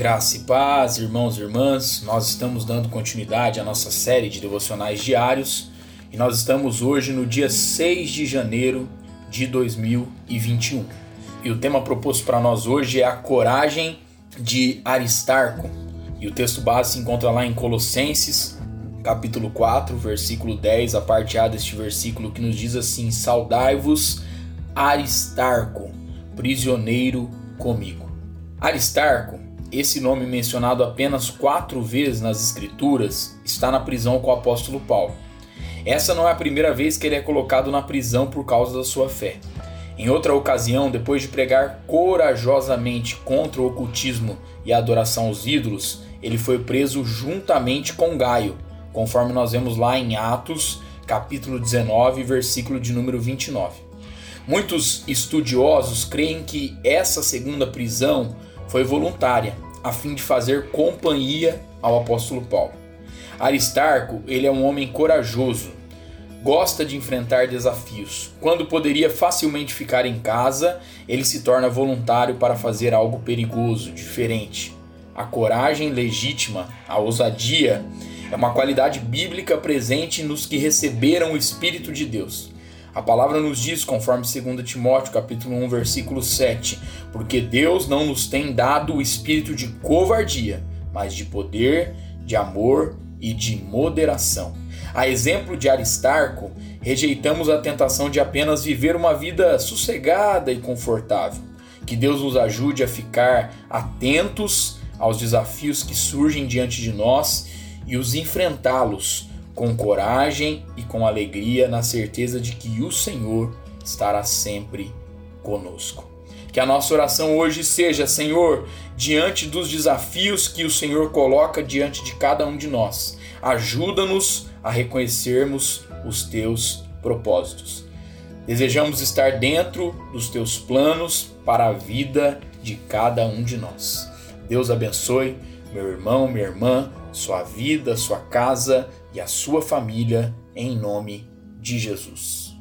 Graça e paz, irmãos e irmãs, nós estamos dando continuidade à nossa série de devocionais diários e nós estamos hoje no dia 6 de janeiro de 2021. E o tema proposto para nós hoje é a coragem de Aristarco. E o texto base se encontra lá em Colossenses, capítulo 4, versículo 10, a parte A deste versículo que nos diz assim: Saudai-vos, Aristarco, prisioneiro comigo. Aristarco esse nome mencionado apenas quatro vezes nas Escrituras está na prisão com o apóstolo Paulo. Essa não é a primeira vez que ele é colocado na prisão por causa da sua fé. Em outra ocasião, depois de pregar corajosamente contra o ocultismo e a adoração aos ídolos, ele foi preso juntamente com Gaio, conforme nós vemos lá em Atos, capítulo 19, versículo de número 29. Muitos estudiosos creem que essa segunda prisão foi voluntária, a fim de fazer companhia ao apóstolo Paulo. Aristarco, ele é um homem corajoso, gosta de enfrentar desafios. Quando poderia facilmente ficar em casa, ele se torna voluntário para fazer algo perigoso, diferente. A coragem legítima, a ousadia, é uma qualidade bíblica presente nos que receberam o Espírito de Deus. A palavra nos diz, conforme 2 Timóteo, capítulo 1, versículo 7, porque Deus não nos tem dado o espírito de covardia, mas de poder, de amor e de moderação. A exemplo de Aristarco, rejeitamos a tentação de apenas viver uma vida sossegada e confortável. Que Deus nos ajude a ficar atentos aos desafios que surgem diante de nós e os enfrentá-los com coragem e com alegria, na certeza de que o Senhor estará sempre conosco. Que a nossa oração hoje seja, Senhor, diante dos desafios que o Senhor coloca diante de cada um de nós, ajuda-nos a reconhecermos os teus propósitos. Desejamos estar dentro dos teus planos para a vida de cada um de nós. Deus abençoe meu irmão, minha irmã, sua vida, sua casa e a sua família, em nome de Jesus.